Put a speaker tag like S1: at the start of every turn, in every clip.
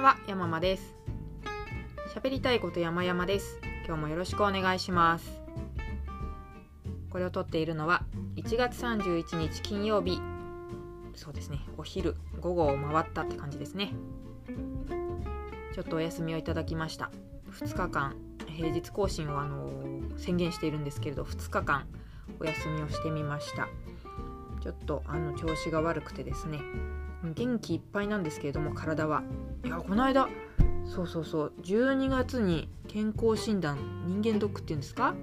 S1: んは、山間です。喋りたいこと山々です。今日もよろしくお願いします。これを撮っているのは1月31日金曜日。そうですね、お昼、午後を回ったって感じですね。ちょっとお休みをいただきました。2日間、平日更新をあのー宣言しているんですけれど、2日間お休みをしてみました。ちょっとあの調子が悪くてですね元気いっぱいなんですけれども体は。いやこの間そうそうそう12月に健康診断人間ドックっていうんですか？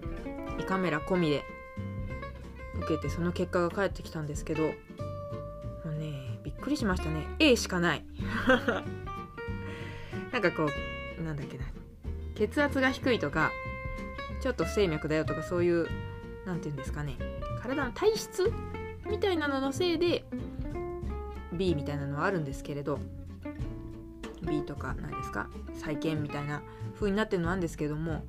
S1: 胃カメラ込みで受けてその結果が返ってきたんですけどもうねびっくりしましたね。A しかない。なんかこうなんだっけな。血圧が低いとかちょっと不整脈だよとかそういうなんていうんですかね。体の体質みたいなののせいで B みたいなのはあるんですけれど B とか何ですか？再建みたいな風になってるのなんですけども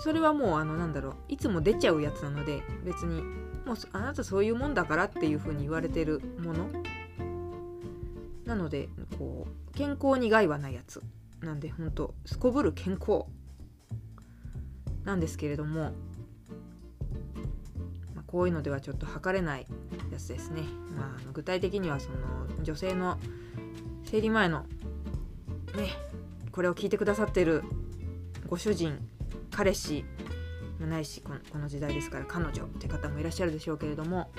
S1: それはもうあのなんだろういつも出ちゃうやつなので別にもうあなたそういうもんだからっていう風に言われてるもの。なのでこう健康に害はないやつなんでほんとすこぶる健康なんですけれどもまあこういうのではちょっと測れないやつですね、まあ、具体的にはその女性の生理前のねこれを聞いてくださってるご主人彼氏ないしこの時代ですから彼女って方もいらっしゃるでしょうけれども、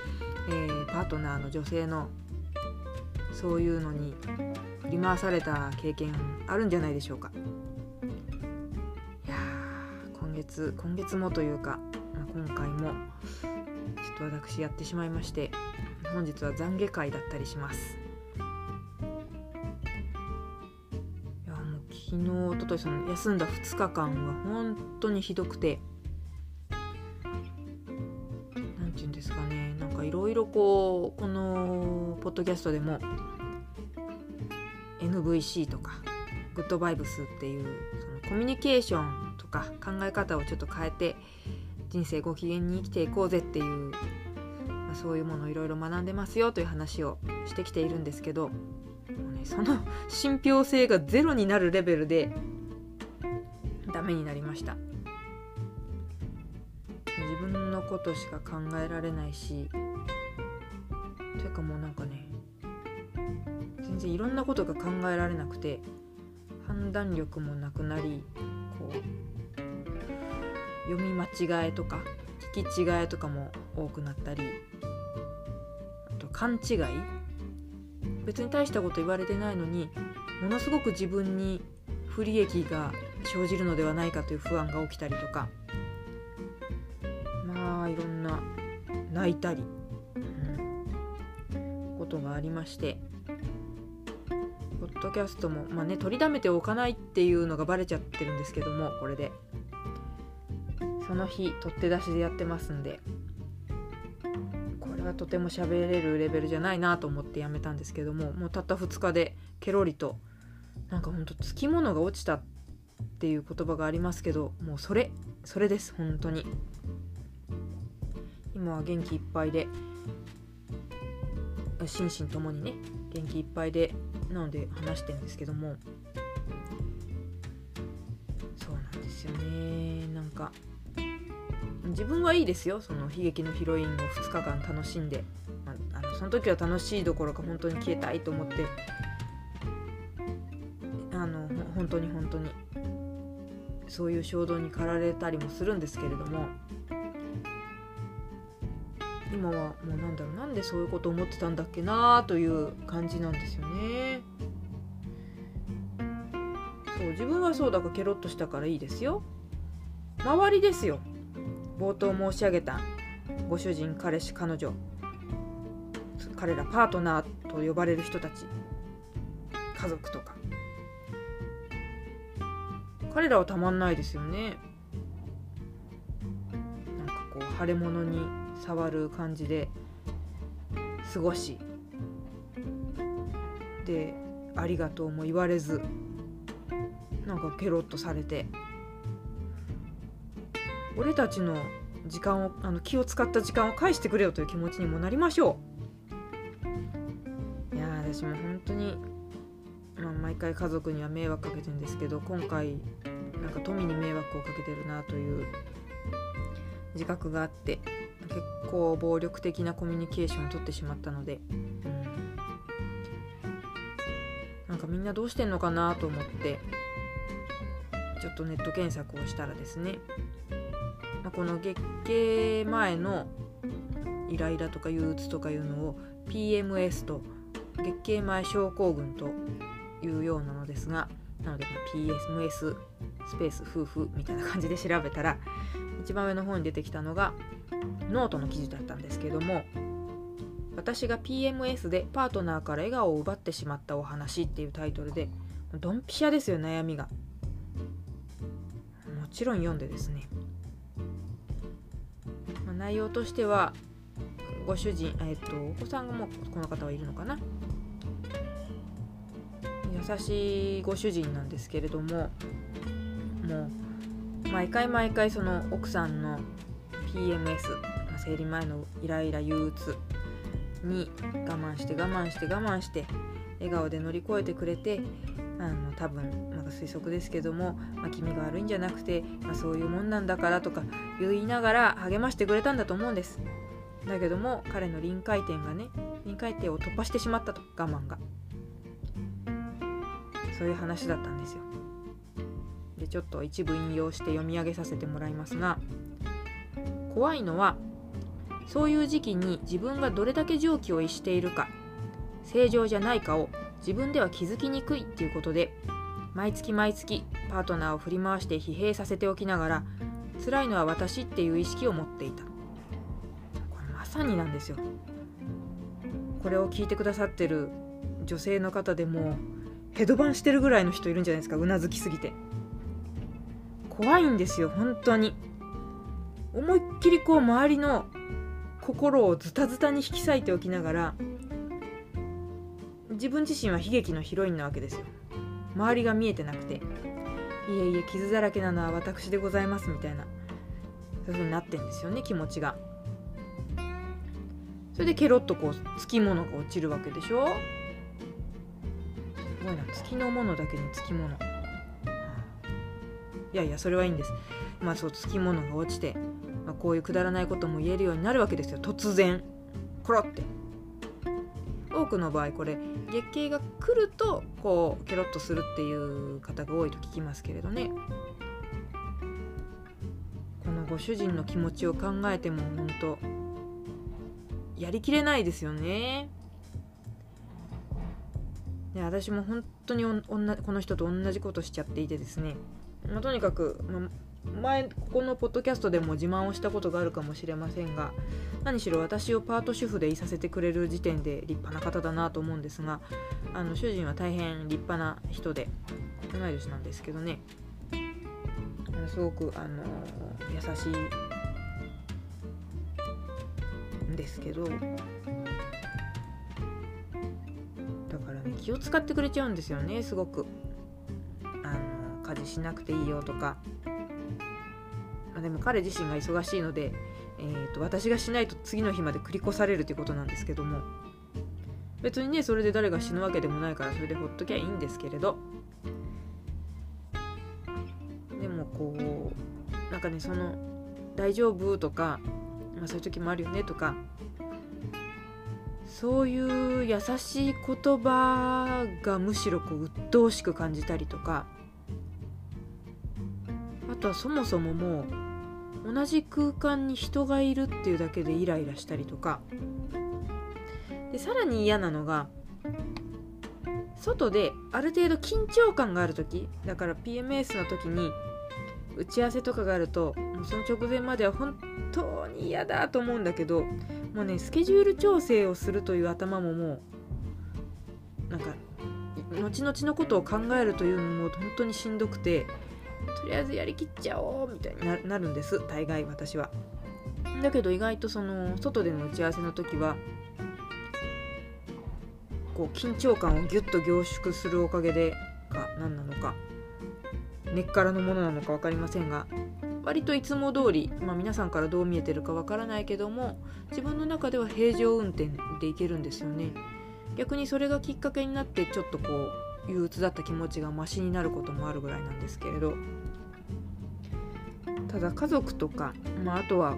S1: えーパートナーの女性のそういうのに振り回された経験あるんじゃないでしょうか。いや今月今月もというか、まあ今回もちょっと私やってしまいまして本日は懺悔会だったりします。いやもう昨日おとといその休んだ2日間は本当にひどくてなんて言うんですかねなんかいろいろこうこのポッドキャストでも NVC とかグッドバイブスっていうそのコミュニケーションとか考え方をちょっと変えて人生ご機嫌に生きていこうぜっていう、まあ、そういうものをいろいろ学んでますよという話をしてきているんですけど、ね、その 信憑性がゼロになるレベルでダメになりました。自分のことしか考えられないしというかもうなんかね全然いろんなことが考えられなくて判断力もなくなりこう読み間違えとか聞き違えとかも多くなったり勘違い？別に大したこと言われてないのにものすごく自分に不利益が生じるのではないかという不安が起きたりとか。まあいろんな泣いたり、うんことがありまして。ポッドキャストも、まあね、取りだめておかないっていうのがバレちゃってるんですけどもこれで。その日取って出しでやってますんで。とても喋れるレベルじゃないなと思ってやめたんですけどももうたった2日でケロリとなんかほんとつきものが落ちたっていう言葉がありますけどもうそれそれです本当に。今は元気いっぱいで心身ともにね元気いっぱいでなので話してるんですけども。そうなんですよね。なんか自分はいいですよ。その悲劇のヒロインを2日間楽しんで、まあ、あのその時は楽しいどころか本当に消えたいと思って。あの本当に本当に。そういう衝動に駆られたりもするんですけれども。今はもうなんだろう。なんでそういうこと思ってたんだっけなという感じなんですよね。そう自分はそうだからケロッとしたからいいですよ。周りですよ。冒頭申し上げたご主人彼氏彼女彼らパートナーと呼ばれる人たち家族とか。彼らはたまんないですよね。なんかこう腫れ物に触る感じで過ごし。でありがとうも言われずなんかケロッとされて。俺たちの時間をあの気を使った時間を返してくれよという気持ちにもなりましょう。いや私も本当にまあ、毎回家族には迷惑かけてるんですけど今回なんか富に迷惑をかけてるなという自覚があって結構暴力的なコミュニケーションをとってしまったので、うん、なんかみんなどうしてんのかなと思ってちょっとネット検索をしたらですね、この月経前のイライラとか憂鬱とかいうのを PMS と月経前症候群というようなのですがなので PMS スペース夫婦みたいな感じで調べたら一番上の方に出てきたのがノートの記事だったんですけども私が PMS でパートナーから笑顔を奪ってしまったお話っていうタイトルでドンピシャですよ悩みが。もちろん読んでですね、内容としてはご主人、えっと、お子さんがもうこの方はいるのかな？優しいご主人なんですけれどももう毎回毎回その奥さんの PMS 生理前のイライラ憂鬱に我慢して我慢して我慢して笑顔で乗り越えてくれてあの多分なんか推測ですけども、まあ、君が悪いんじゃなくて、まあ、そういうもんなんだからとか言いながら励ましてくれたんだと思うんです。だけども彼の臨界点がね臨界点を突破してしまったと我慢が。そういう話だったんですよ。でちょっと一部引用して読み上げさせてもらいますが怖いのはそういう時期に自分がどれだけ常軌を逸しているか正常じゃないかを自分では気づきにくいっていうことで毎月毎月パートナーを振り回して疲弊させておきながら辛いのは私っていう意識を持っていた。これまさになんですよ。これを聞いてくださってる女性の方でもヘドバンしてるぐらいの人いるんじゃないですか。うなずきすぎて。怖いんですよ本当に。思いっきりこう周りの心をズタズタに引き裂いておきながら自分自身は悲劇のヒロインなわけですよ。周りが見えてなくて。いえいえ傷だらけなのは私でございますみたいな。そういう風になってんですよね気持ちが。それでケロッとこうつきものが落ちるわけでしょ。すごいな。月のものだけにつきもの。いやいやそれはいいんです。まあそうつきものが落ちてまあ、こういうくだらないことも言えるようになるわけですよ。突然。コロって。多くの場合これ月経が来るとこうケロッとするっていう方が多いと聞きますけれどね。このご主人の気持ちを考えても本当やりきれないですよね。で私も本当にこの人と同じことしちゃっていてですね、まあ、とにかく、ま前ここのポッドキャストでも自慢をしたことがあるかもしれませんが何しろ私をパート主婦でいさせてくれる時点で立派な方だなと思うんですがあの主人は大変立派な人で同い年なんですけどね。すごくあの優しいんですけどだからね気を使ってくれちゃうんですよねすごく。あの家事しなくていいよとか、でも彼自身が忙しいので、えーと、私がしないと次の日まで繰り越されるということなんですけども別にねそれで誰が死ぬわけでもないからそれでほっときゃいいんですけれどでもこうなんかねその「大丈夫?」とか、まあ、そういう時もあるよねとかそういう優しい言葉がむしろこう鬱陶しく感じたりとかあとはそもそももう同じ空間に人がいるっていうだけでイライラしたりとか。でさらに嫌なのが外である程度緊張感がある時だから PMS の時に打ち合わせとかがあるとその直前までは本当に嫌だと思うんだけどもうねスケジュール調整をするという頭ももうなんか後々のことを考えるというのも本当にしんどくてとりあえずやりきっちゃおうみたいになるんです大概私は。だけど意外とその外での打ち合わせの時はこう緊張感をギュッと凝縮するおかげでか何なのか根っからのものなのか分かりませんが割といつも通り、まあ、皆さんからどう見えてるか分からないけども自分の中では平常運転でいけるんですよね。逆にそれがきっかけになってちょっとこう憂鬱だった気持ちがマシになることもあるぐらいなんですけれど。ただ家族とか、まあ、あとは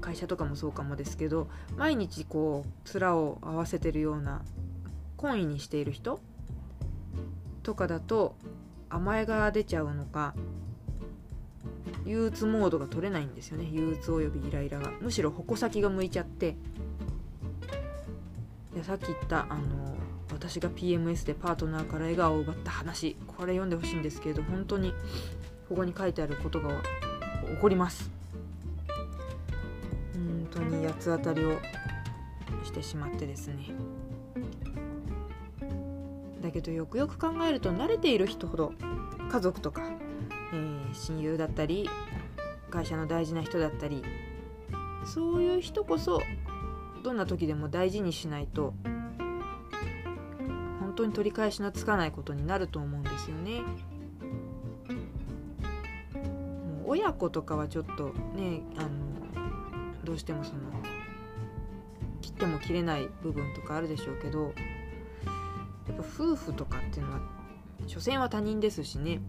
S1: 会社とかもそうかもですけど毎日こう面を合わせてるような懇意にしている人とかだと甘えが出ちゃうのか憂鬱モードが取れないんですよね。憂鬱およびイライラが。むしろ矛先が向いちゃってでさっき言ったあの私が PMS でパートナーから笑顔を奪った話。これ読んでほしいんですけれど本当にここに書いてあることが起こります。本当に八つ当たりをしてしまってですね。だけどよくよく考えると慣れている人ほど家族とか、えー、親友だったり会社の大事な人だったりそういう人こそどんな時でも大事にしないと当に取り返しのつかないことになると思うんですよね。もう親子とかはちょっとねあのどうしてもその切っても切れない部分とかあるでしょうけどやっぱ夫婦とかっていうのは所詮は他人ですしね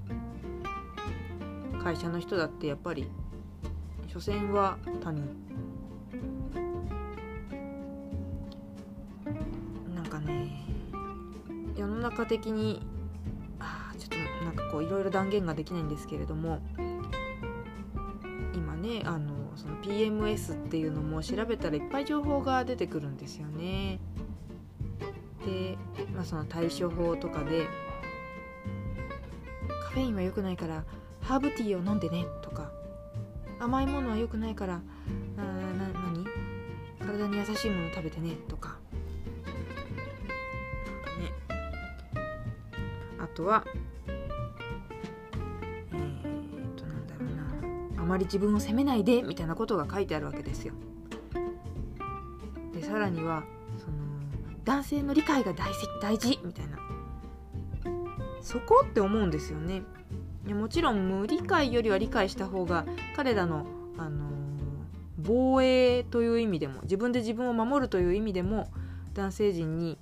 S1: 会社の人だってやっぱり所詮は他人世の中的にあちょっとなんかこういろいろ断言ができないんですけれども今ねあのその PMS っていうのも調べたらいっぱい情報が出てくるんですよね。で、まあ、その対処法とかでカフェインは良くないからハーブティーを飲んでねとか甘いものは良くないからあな何？体に優しいもの食べてねとかとは？えー、っとなんだろうな。あまり自分を責めないでみたいなことが書いてあるわけですよ。でさらには男性の理解が大事大事みたいな。そこって思うんですよね。いやもちろん無理解よりは理解した方が彼らの、あのー、防衛という意味でも自分で自分を守るという意味でも男性陣に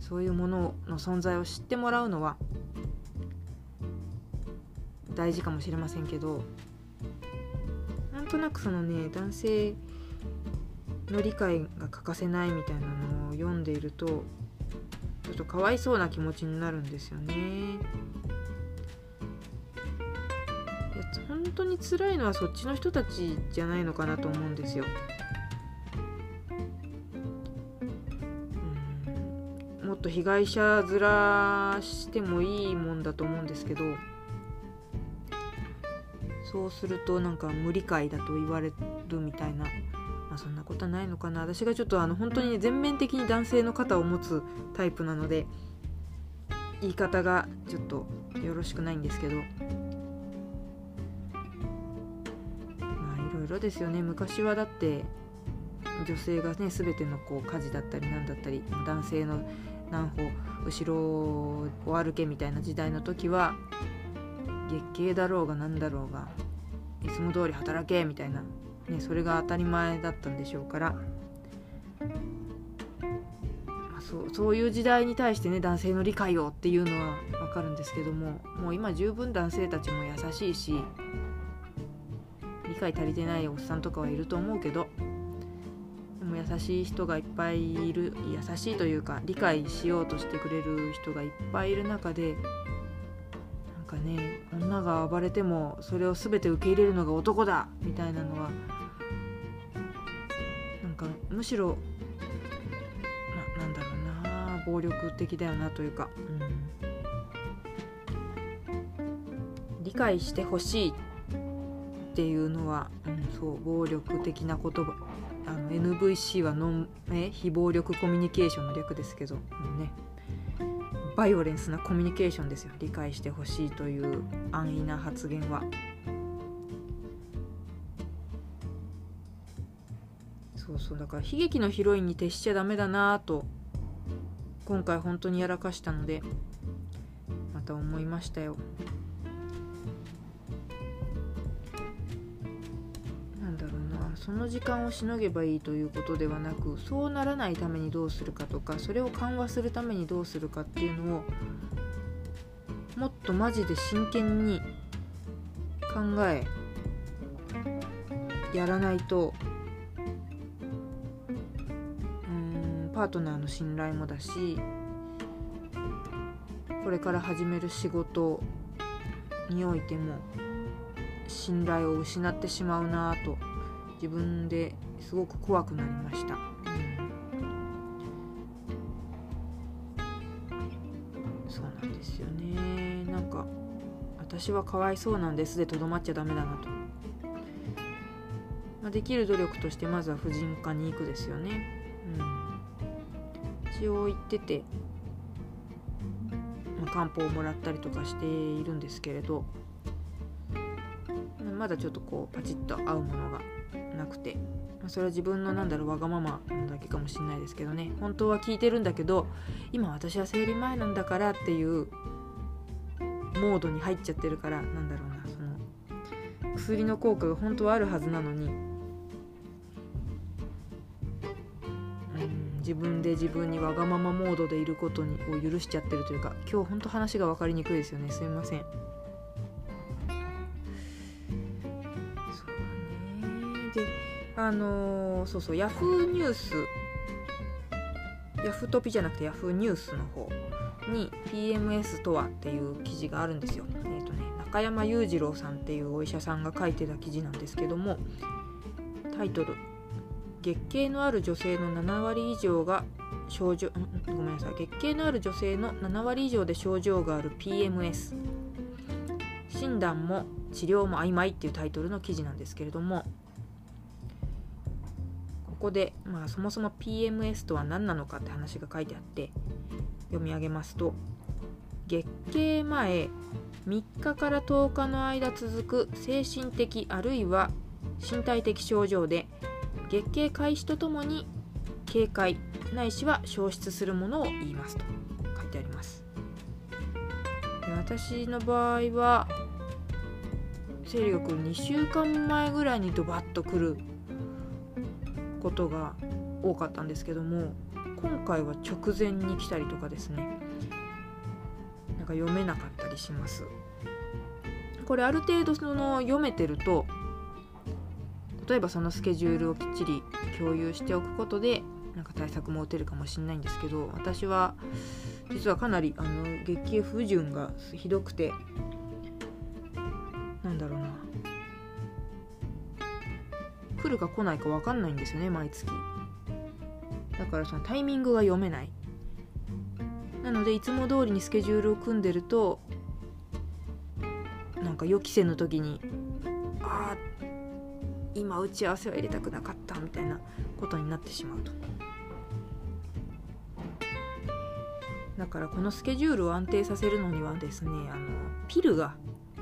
S1: そういうものの存在を知ってもらうのは大事かもしれませんけどなんとなくそのね男性の理解が欠かせないみたいなのを読んでいるとちょっとかわいそうな気持ちになるんですよね。いや本当に辛いのはそっちの人たちじゃないのかなと思うんですよ。と被害者面してもいいもんだと思うんですけどそうするとなんか無理解だと言われるみたいなまあ、そんなことはないのかな。私がちょっとあの本当に、ね、全面的に男性の肩を持つタイプなので言い方がちょっとよろしくないんですけどまあいろいろですよね。昔はだって女性がね全てのこう家事だったり何だったり男性の何歩後ろを歩けみたいな時代の時は月経だろうが何だろうがいつも通り働けみたいなね、それが当たり前だったんでしょうから、まあ、そうそういう時代に対してね男性の理解をっていうのは分かるんですけどももう今十分男性たちも優しいし理解足りてないおっさんとかはいると思うけど優しい人がいっぱいいる優しいというか理解しようとしてくれる人がいっぱいいる中でなんかね女が暴れてもそれを全て受け入れるのが男だみたいなのはなんかむしろななんだろうな暴力的だよなというか、うん、理解してほしいっていうのは、うん、そう暴力的な言葉 NVC はノンえ非暴力コミュニケーションの略ですけど、ね。バイオレンスなコミュニケーションですよ。理解してほしいという安易な発言は。そうそう。だから悲劇のヒロインに徹しちゃダメだなと今回本当にやらかしたのでまた思いましたよ。の時間をしのげばいいということではなくそうならないためにどうするかとかそれを緩和するためにどうするかっていうのをもっとマジで真剣に考えやらないとうんパートナーの信頼もだしこれから始める仕事においても信頼を失ってしまうなぁと自分ですごく怖くなりました、そうなんですよね。なんか私はかわいそうなんです。でとどまっちゃダメだなと、まあ、できる努力としてまずは婦人科に行くですよね、うん、一応言っててまあ漢方をもらったりとかしているんですけれど。まだちょっとこうパチッと合うものがなくて。それは自分のなんだろうわがままだけかもしれないですけどね。本当は聞いてるんだけど今私は生理前なんだからっていうモードに入っちゃってるからなんだろうなその薬の効果が本当はあるはずなのに自分で自分にわがままモードでいることにを許しちゃってるというか今日ほんと話が分かりにくいですよね。すみません。あのー、そうそうヤフーニュースヤフトピじゃなくてヤフーニュースの方に PMS とはっていう記事があるんですよ。えーとね、中山裕次郎さんっていうお医者さんが書いてた記事なんですけどもタイトル月経のある女性の7割以上が症状ごめんなさい月経のある女性の7割以上で症状がある PMS 診断も治療も曖昧っていうタイトルの記事なんですけれどもこで、まあ、そもそも PMS とは何なのかって話が書いてあって読み上げますと月経前3日から10日の間続く精神的あるいは身体的症状で月経開始とともに警戒ないしは消失するものを言いますと書いてあります。私の場合は生理が来る2週間前ぐらいにドバッと来ることが多かったんですけども今回は直前に来たりとかですねなんか読めなかったりします。これある程度その読めてると例えばそのスケジュールをきっちり共有しておくことでなんか対策も打てるかもしれないんですけど私は実はかなりあの月経不順がひどくてるか来ないか分かんないんですよね毎月。だからそのタイミングが読めない。なのでいつも通りにスケジュールを組んでるとなんか予期せぬ時にあ今打ち合わせは入れたくなかったみたいなことになってしまうと。だからこのスケジュールを安定させるのにはですねあのピルが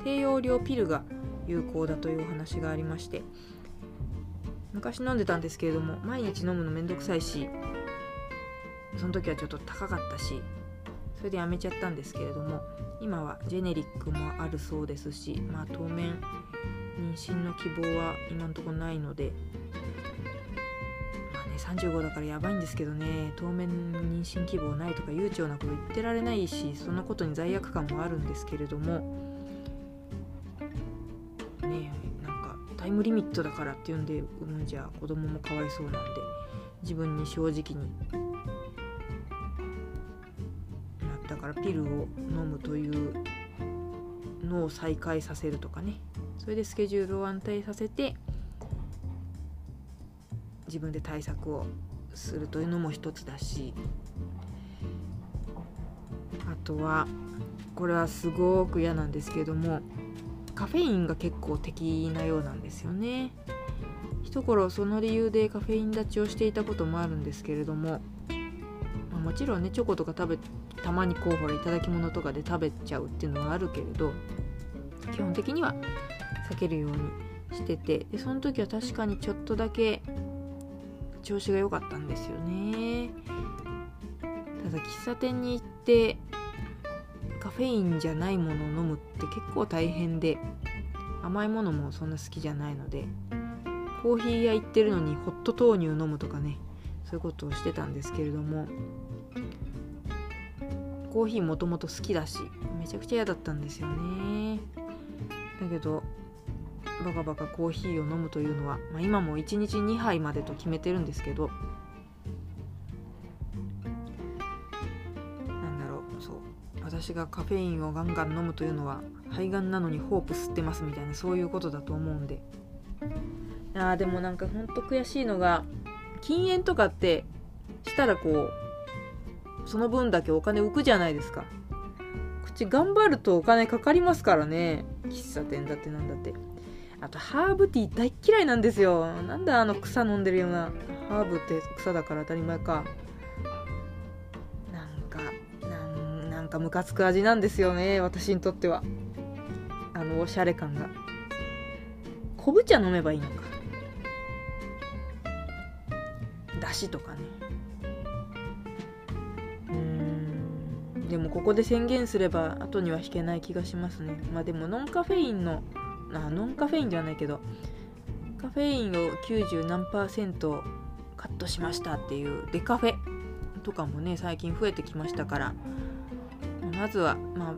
S1: 低用量ピルが有効だというお話がありまして昔飲んでたんですけれども毎日飲むのめんどくさいしその時はちょっと高かったしそれでやめちゃったんですけれども今はジェネリックもあるそうですしまあ当面妊娠の希望は今のところないのでまあね35だからやばいんですけどね当面妊娠希望ないとか悠長なこと言ってられないしそんなことに罪悪感もあるんですけれどもタイムリミットだからっていうんで産んじゃ子供もかわいそうなんで自分に正直にだからピルを飲むというのを再開させるとかね。それでスケジュールを安定させて自分で対策をするというのも一つだしあとはこれはすごく嫌なんですけどもカフェインが結構敵なようなんですよね。一頃その理由でカフェイン立ちをしていたこともあるんですけれども、まあ、もちろんねチョコとか食べたまにこうほら頂き物とかで食べちゃうっていうのはあるけれど基本的には避けるようにしててでその時は確かにちょっとだけ調子が良かったんですよね。ただ喫茶店に行ってカフェインじゃないものを飲むって結構大変で甘いものもそんな好きじゃないのでコーヒー屋行ってるのにホット豆乳飲むとかねそういうことをしてたんですけれどもコーヒーもともと好きだしめちゃくちゃ嫌だったんですよね。だけどバカバカコーヒーを飲むというのは、まあ、今も1日2杯までと決めてるんですけど私がカフェインをガンガン飲むというのは肺がんなのにホープ吸ってますみたいなそういうことだと思うんで。あーでもなんかほんと悔しいのが禁煙とかってしたらこうその分だけお金浮くじゃないですか。口頑張るとお金かかりますからね。喫茶店だってなんだって。あとハーブティー大嫌いなんですよ。なんだあの草飲んでるような。ハーブって草だから当たり前か。かムカつく味なんですよね私にとっては。あのおしゃれ感が。昆布茶飲めばいいのか。だしとかね。うん。でもここで宣言すれば後には引けない気がしますね。まあでもノンカフェインのあノンカフェインではないけどカフェインを90何パーセントカットしましたっていうデカフェとかもね最近増えてきましたからまずはまあ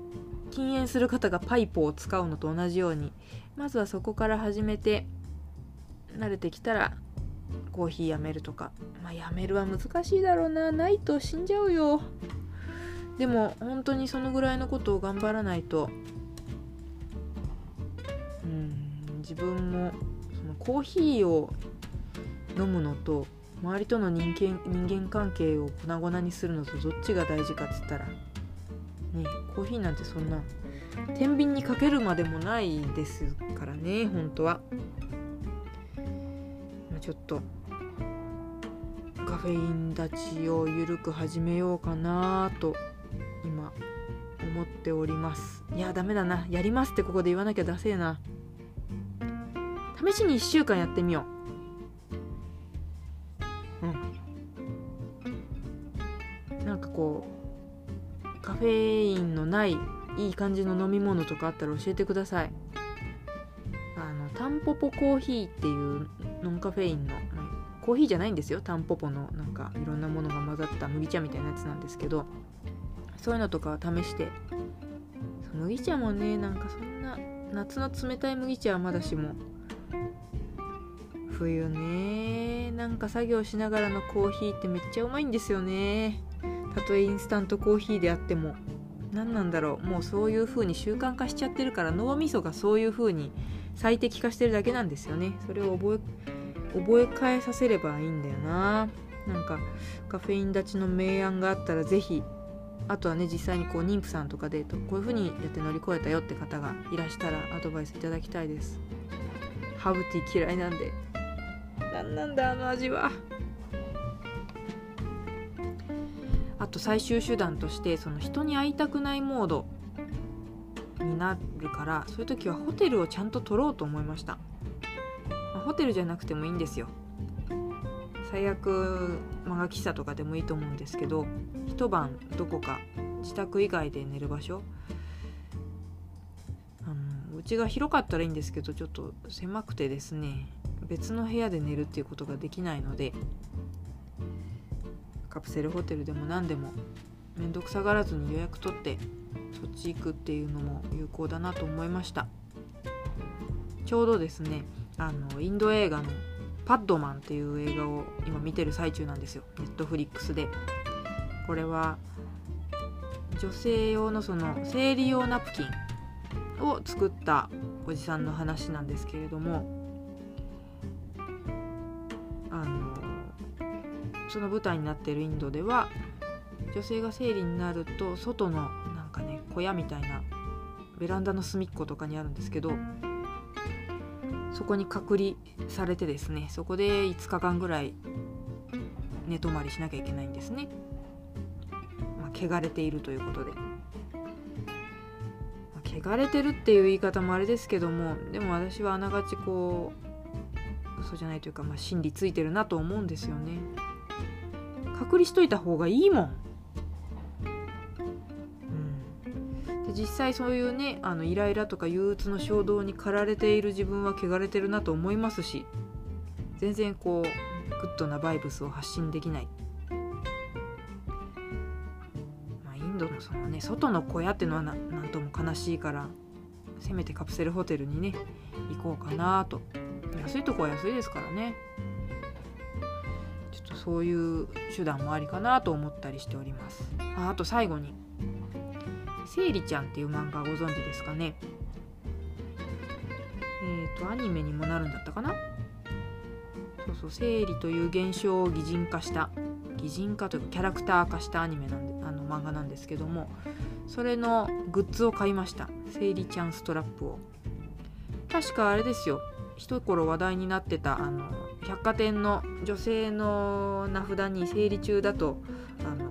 S1: 禁煙する方がパイプを使うのと同じようにまずはそこから始めて慣れてきたらコーヒーやめるとか。まあやめるは難しいだろうな。ないと死んじゃうよ。でも本当にそのぐらいのことを頑張らないと。うん自分もそのコーヒーを飲むのと周りとの人間人間関係を粉々にするのとどっちが大事かっつったらねコーヒーなんてそんな天秤にかけるまでもないですからね本当は。ちょっとカフェイン立ちを緩く始めようかなと今思っております。いやダメだな。やりますってここで言わなきゃダセえな。試しに1週間やってみよう。うん。なんかこうフェインのないいい感じの飲み物とかあったら教えてください。あのタンポポコーヒーっていうノンカフェインのコーヒーじゃないんですよ。タンポポのなんかいろんなものが混ざった麦茶みたいなやつなんですけどそういうのとかを試して。麦茶もねなんかそんな夏の冷たい麦茶はまだしも。冬ねなんか作業しながらのコーヒーってめっちゃうまいんですよね。たとえインスタントコーヒーであっても何なんだろうもうそういう風に習慣化しちゃってるから脳みそがそういう風に最適化してるだけなんですよね。それを覚え覚え返させればいいんだよな。なんかカフェイン立ちの明暗があったら是非あとはね実際にこう妊婦さんとかでこういう風にやって乗り越えたよって方がいらしたらアドバイスいただきたいです。ハーブティー嫌いなんで。何なんだあの味は。あと最終手段としてその人に会いたくないモードになるからそういう時はホテルをちゃんと取ろうと思いました、まあ、ホテルじゃなくてもいいんですよ。最悪漫画喫茶とかでもいいと思うんですけど一晩どこか自宅以外で寝る場所。あのうちが広かったらいいんですけどちょっと狭くてですね別の部屋で寝るっていうことができないのでカプセルホテルでも何でも面倒くさがらずに予約取ってそっち行くっていうのも有効だなと思いました。ちょうどですねあのインド映画の「パッドマン」っていう映画を今見てる最中なんですよ。ネットフリックスで。これは女性用のその生理用ナプキンを作ったおじさんの話なんですけれどもその舞台になっているインドでは女性が生理になると外のなんかね小屋みたいなベランダの隅っことかにあるんですけどそこに隔離されてですねそこで5日間ぐらい寝泊まりしなきゃいけないんですね、まあ、汚れているということで、まあ、汚れてるっていう言い方もあれですけどもでも私はあながちこう嘘じゃないというか、まあ、真理ついてるなと思うんですよね。隔離しといた方がいいもん。実際そういうねあのイライラとか憂鬱の衝動に駆られている自分は汚れてるなと思いますし全然こうグッドなバイブスを発信できない、まあ、インドどそのね外の小屋っていうのは何とも悲しいからせめてカプセルホテルにね行こうかなと。安いとこは安いですからねそういう手段もありかなと思ったりしております。ああと最後に「せいりちゃん」っていう漫画ご存知ですかね。えっ、ー、とアニメにもなるんだったかな。そうそう生理という現象を擬人化した擬人化というかキャラクター化したアニメなんであの漫画なんですけどもそれのグッズを買いました。生理ちゃんストラップを。確かあれですよ。一頃話題になってたあの百貨店の女性の名札に生理中だとあの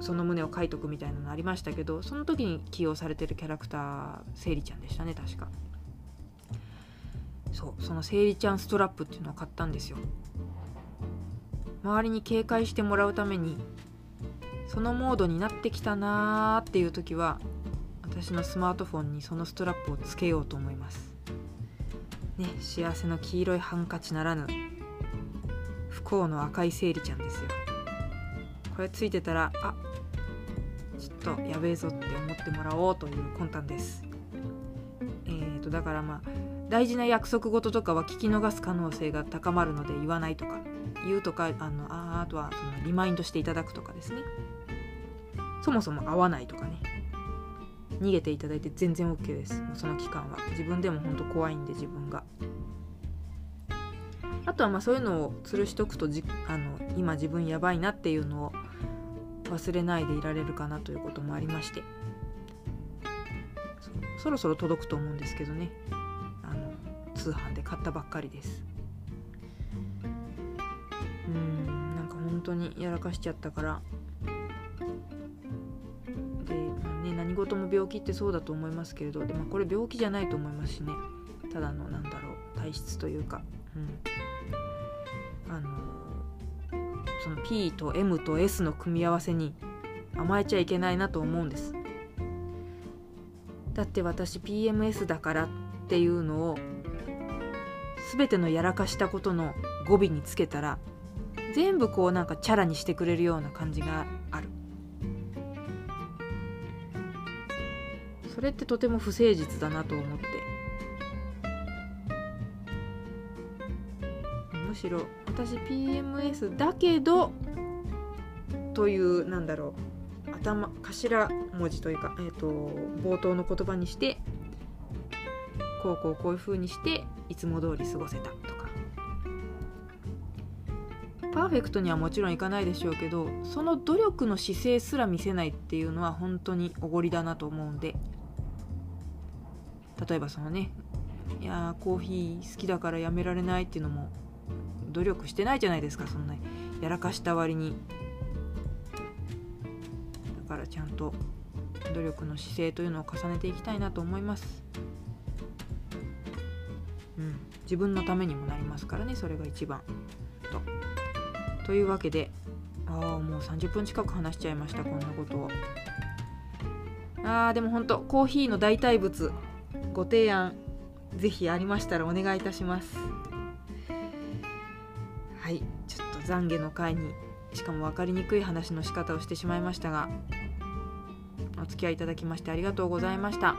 S1: その旨を書いとくみたいなのありましたけどその時に起用されてるキャラクター生理ちゃんでしたね確か。そうその生理ちゃんストラップっていうのを買ったんですよ。周りに警戒してもらうためにそのモードになってきたなーっていう時は私のスマートフォンにそのストラップをつけようと思います。ね幸せの黄色いハンカチならぬ。不幸の赤い生理ちゃんですよ。これついてたらあちょっとやべえぞって思ってもらおうという魂胆です。えーとだからまあ大事な約束事とかは聞き逃す可能性が高まるので言わないとか言うとかあのああとはそのリマインドしていただくとかですね。そもそも会わないとかね。逃げていただいて全然 OK です。その期間は。自分でも本当怖いんで自分が。あとはまあそういうのを吊るしとくとじあの今自分やばいなっていうのを忘れないでいられるかなということもありまして。そろそろ届くと思うんですけどね。あの通販で買ったばっかりです。うんなんか本当にやらかしちゃったから。で、まあね、何事も病気ってそうだと思いますけれど。で、もこれ病気じゃないと思いますしね。ただのなんだろう体質というか、うん、その P と M と S の組み合わせに甘えちゃいけないなと思うんです。だって私 PMS だからっていうのを全てのやらかしたことの語尾につけたら全部こうなんかチャラにしてくれるような感じがある。それってとても不誠実だなと思って。むしろ私 PMS だけどというなんだろう頭頭文字というか、えーと冒頭の言葉にしてこうこうこういう風にしていつも通り過ごせたとか。パーフェクトにはもちろんいかないでしょうけどその努力の姿勢すら見せないっていうのは本当におごりだなと思うんで。例えばそのねいやコーヒー好きだからやめられないっていうのも努力してないじゃないですかそんなやらかした割に。だからちゃんと努力の姿勢というのを重ねていきたいなと思います。うん、自分のためにもなりますからねそれが一番。と。というわけでああもう30分近く話しちゃいましたこんなことを。あーでも本当コーヒーの代替物ご提案ぜひありましたらお願いいたしますはいちょっと懺悔の回にしかも分かりにくい話の仕方をしてしまいましたがお付き合いいただきましてありがとうございました。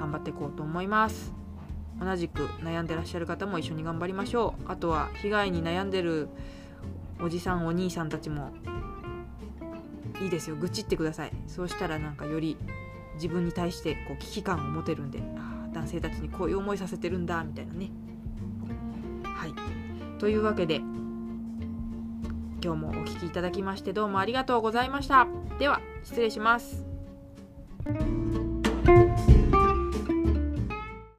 S1: 頑張っていこうと思います。同じく悩んでらっしゃる方も一緒に頑張りましょう。あとは被害に悩んでるおじさんお兄さんたちもいいですよ愚痴ってください。そうしたらなんかより自分に対してこう危機感を持てるんでああ男性たちにこういう思いさせてるんだみたいなね。というわけで今日もお聴きいただきましてどうもありがとうございました。では失礼します。